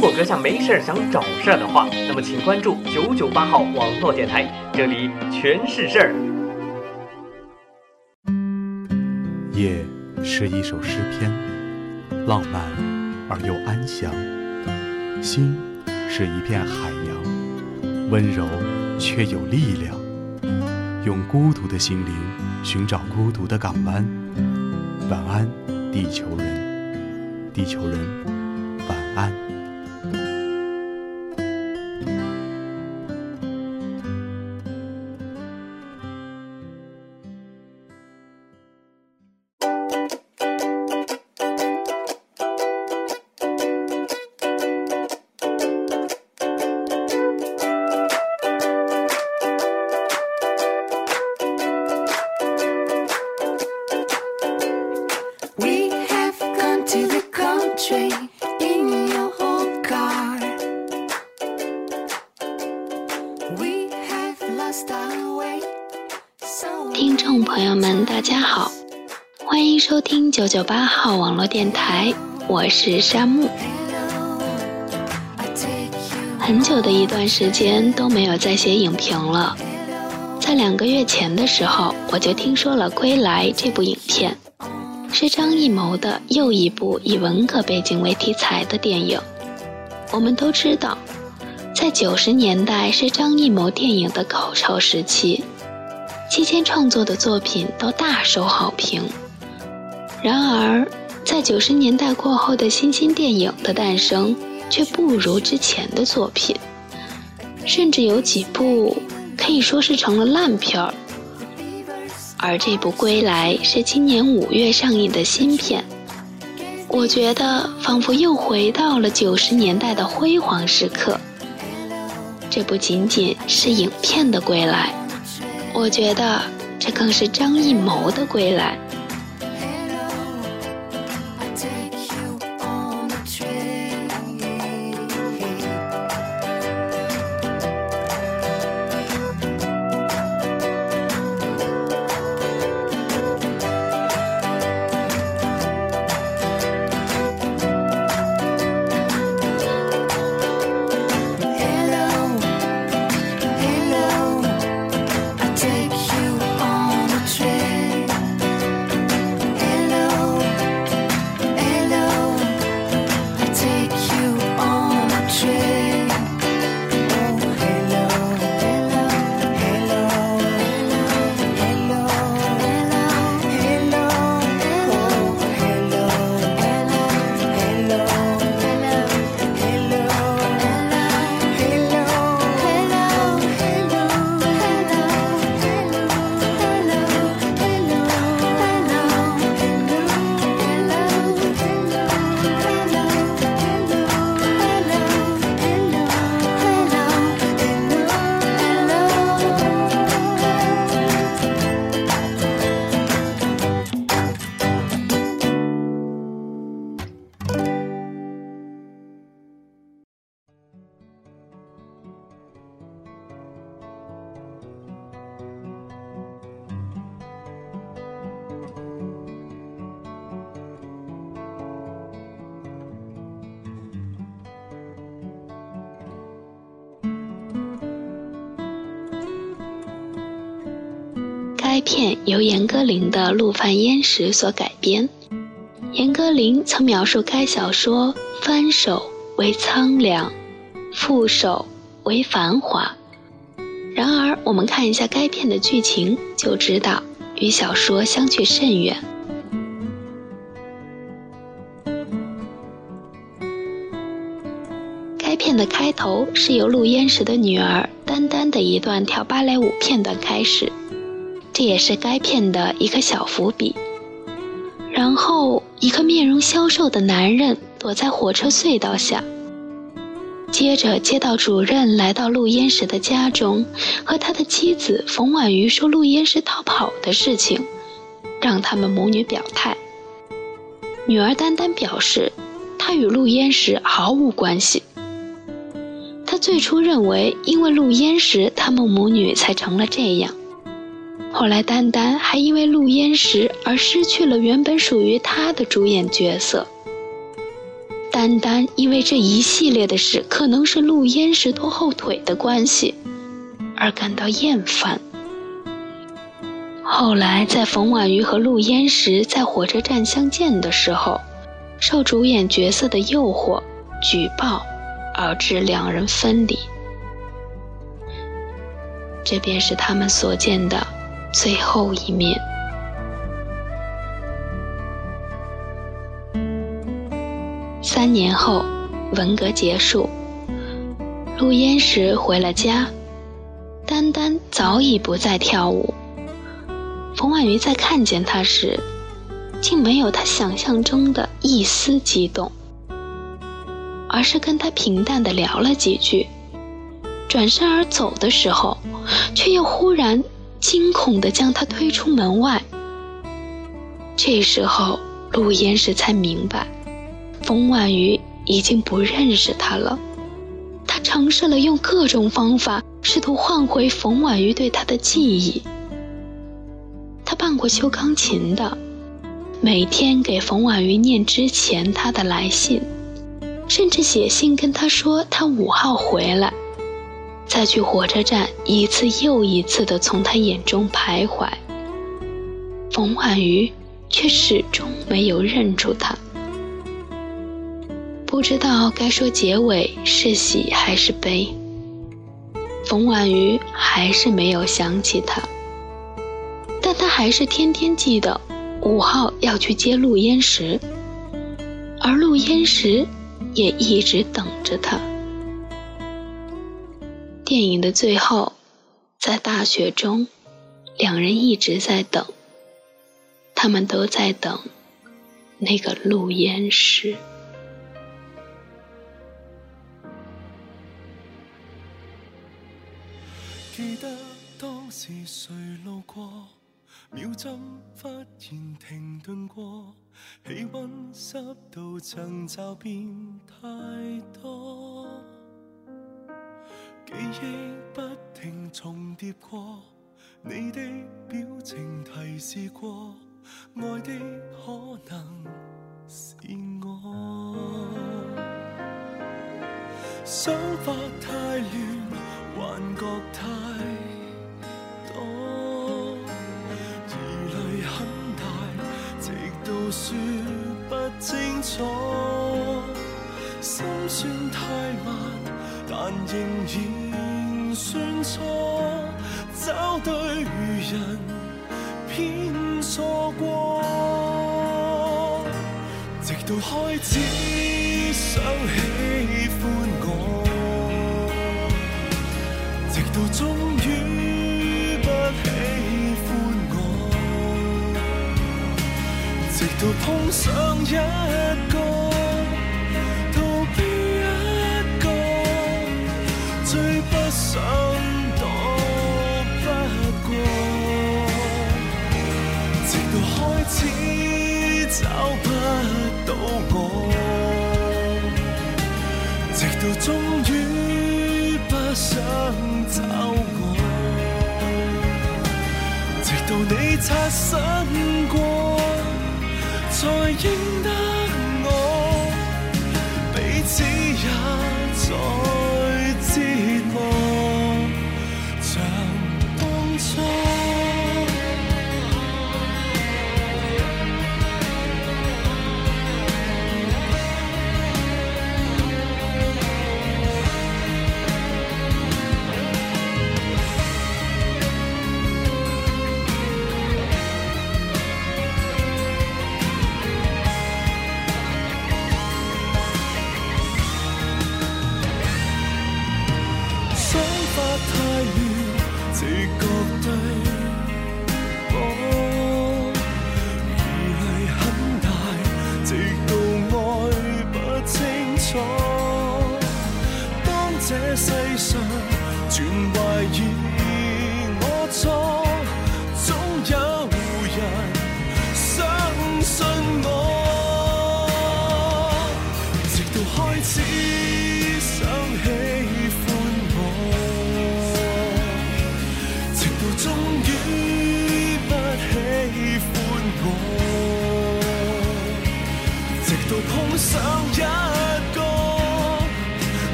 如果阁下没事儿想找事儿的话，那么请关注九九八号网络电台，这里全是事儿。夜是一首诗篇，浪漫而又安详；心是一片海洋，温柔却有力量。用孤独的心灵寻找孤独的港湾。晚安，地球人，地球人，晚安。九八号网络电台，我是山木。很久的一段时间都没有再写影评了，在两个月前的时候，我就听说了《归来》这部影片，是张艺谋的又一部以文革背景为题材的电影。我们都知道，在九十年代是张艺谋电影的高潮时期。期间创作的作品都大受好评，然而在九十年代过后的新兴电影的诞生却不如之前的作品，甚至有几部可以说是成了烂片儿。而这部《归来》是今年五月上映的新片，我觉得仿佛又回到了九十年代的辉煌时刻。这不仅仅是影片的归来。我觉得，这更是张艺谋的归来。该片由严歌苓的《陆犯焉识》所改编。严歌苓曾描述该小说翻手为苍凉，覆手为繁华。然而，我们看一下该片的剧情，就知道与小说相去甚远。该片的开头是由陆焉识的女儿丹丹的一段跳芭蕾舞片段开始。这也是该片的一个小伏笔。然后，一个面容消瘦的男人躲在火车隧道下。接着，街道主任来到陆焉识的家中，和他的妻子冯婉瑜说陆焉识逃跑的事情，让他们母女表态。女儿丹丹表示，她与陆焉识毫无关系。她最初认为，因为陆焉识，他们母女才成了这样。后来，丹丹还因为陆焉识而失去了原本属于她的主演角色。单单因为这一系列的事可能是陆焉识拖后腿的关系，而感到厌烦。后来，在冯婉瑜和陆焉识在火车站相见的时候，受主演角色的诱惑，举报，而致两人分离。这便是他们所见的最后一面。三年后，文革结束，陆焉识回了家，丹丹早已不再跳舞。冯婉瑜在看见他时，竟没有他想象中的一丝激动，而是跟他平淡的聊了几句，转身而走的时候，却又忽然惊恐的将他推出门外。这时候，陆焉识才明白。冯婉瑜已经不认识他了，他尝试了用各种方法，试图换回冯婉瑜对他的记忆。他办过修钢琴的，每天给冯婉瑜念之前他的来信，甚至写信跟他说他五号回来，再去火车站一次又一次的从他眼中徘徊。冯婉瑜却始终没有认出他。不知道该说结尾是喜还是悲。冯婉瑜还是没有想起他，但他还是天天记得五号要去接陆焉识，而陆焉识也一直等着他。电影的最后，在大雪中，两人一直在等，他们都在等那个陆焉识。记得当时谁路过，秒针忽然停顿过，气温湿度曾骤变太多，记忆不停重叠过，你的表情提示过，爱的可能是我，想法太乱。幻觉太多，疑虑很大，直到说不清楚。心算太慢，但仍然算错。找对人，偏错过。直到开始想喜欢我。直到终于不喜欢我，直到碰上一想躲不过，直到开始找不到我，直到终于不想。找我，直到你擦身过，才认得我，彼此也在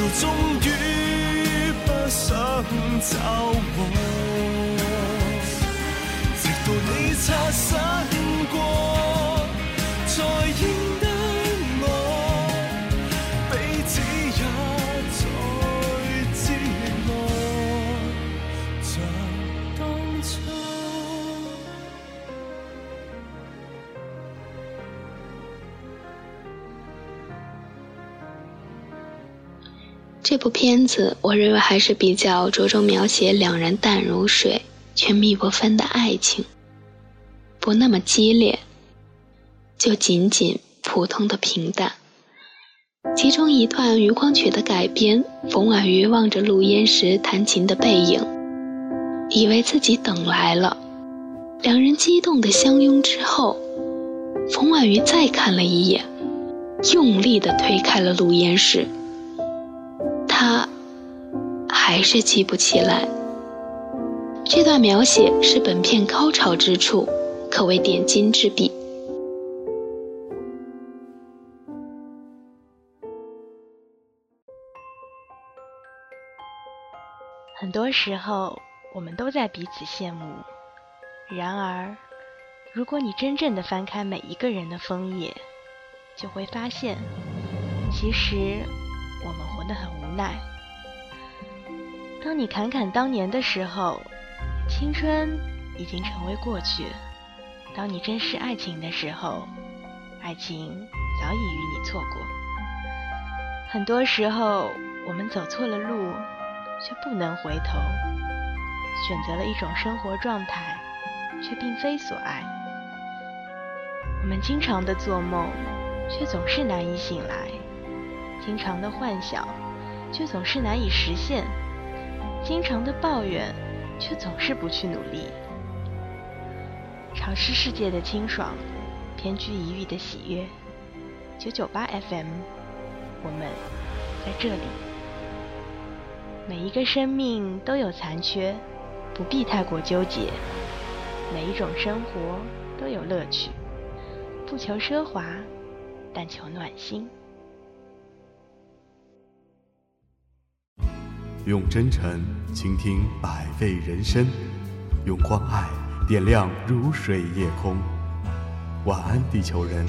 到终于不想找我，直到你擦身过，这部片子，我认为还是比较着重描写两人淡如水却密不分的爱情，不那么激烈，就仅仅普通的平淡。其中一段余光曲的改编，冯婉瑜望着陆焉识弹琴的背影，以为自己等来了。两人激动的相拥之后，冯婉瑜再看了一眼，用力的推开了陆焉识。他还是记不起来。这段描写是本片高潮之处，可谓点睛之笔。很多时候，我们都在彼此羡慕。然而，如果你真正的翻开每一个人的枫叶，就会发现，其实我们活得很无。奈。当你侃侃当年的时候，青春已经成为过去；当你珍视爱情的时候，爱情早已与你错过。很多时候，我们走错了路，却不能回头；选择了一种生活状态，却并非所爱。我们经常的做梦，却总是难以醒来；经常的幻想。却总是难以实现，经常的抱怨，却总是不去努力。尝试世界的清爽，偏居一隅的喜悦。九九八 FM，我们在这里。每一个生命都有残缺，不必太过纠结。每一种生活都有乐趣，不求奢华，但求暖心。用真诚倾听百味人生，用关爱点亮如水夜空。晚安，地球人，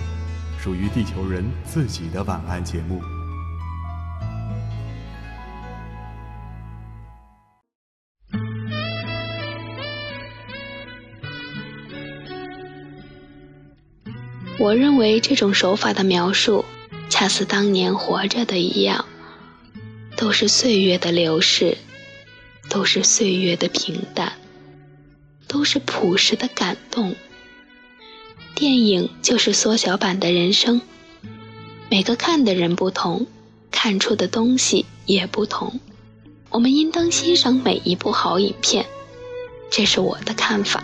属于地球人自己的晚安节目。我认为这种手法的描述，恰似当年活着的一样。都是岁月的流逝，都是岁月的平淡，都是朴实的感动。电影就是缩小版的人生，每个看的人不同，看出的东西也不同。我们应当欣赏每一部好影片，这是我的看法。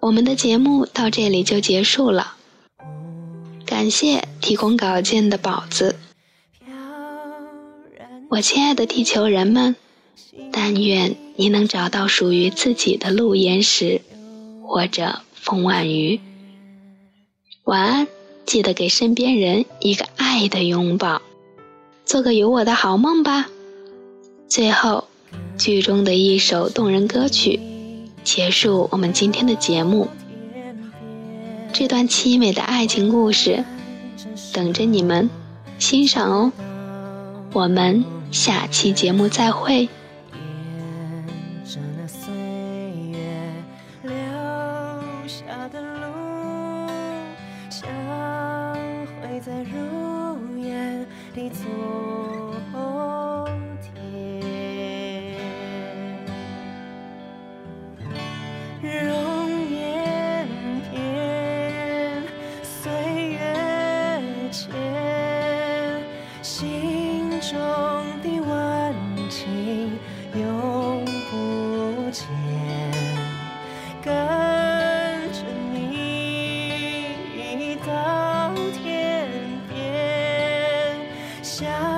我们的节目到这里就结束了，感谢提供稿件的宝子。我亲爱的地球人们，但愿你能找到属于自己的路岩石，或者风婉鱼。晚安，记得给身边人一个爱的拥抱，做个有我的好梦吧。最后，剧中的一首动人歌曲结束我们今天的节目。这段凄美的爱情故事，等着你们欣赏哦。我们下期节目再会。想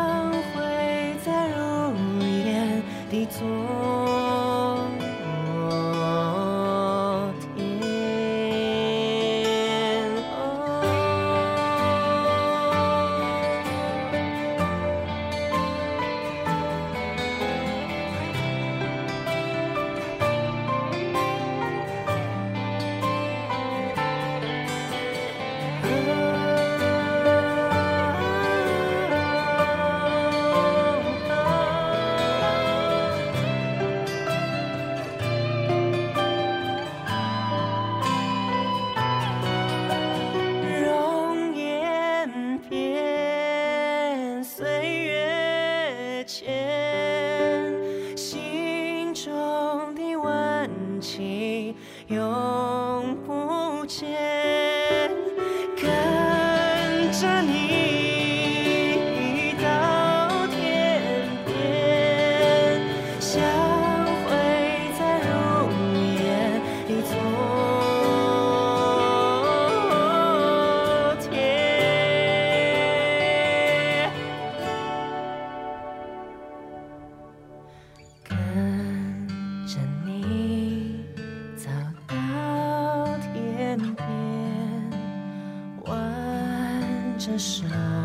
着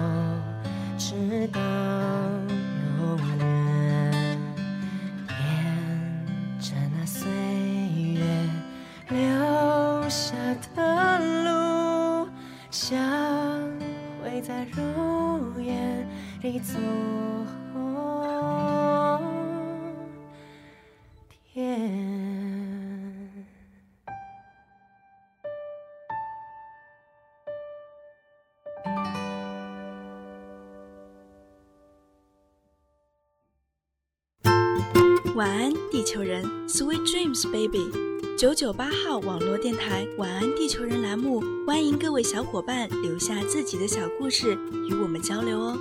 晚安，地球人，Sweet Dreams Baby。九九八号网络电台“晚安地球人”栏目，欢迎各位小伙伴留下自己的小故事与我们交流哦。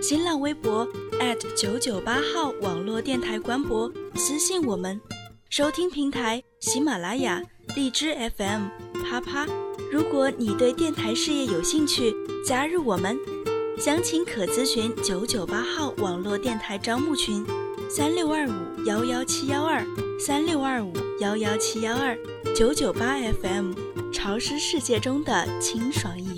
新浪微博九九八号网络电台官博私信我们。收听平台：喜马拉雅、荔枝 FM、啪啪。如果你对电台事业有兴趣，加入我们，详情可咨询九九八号网络电台招募群。三六二五幺幺七幺二，三六二五幺幺七幺二，九九八 FM，潮湿世界中的清爽一。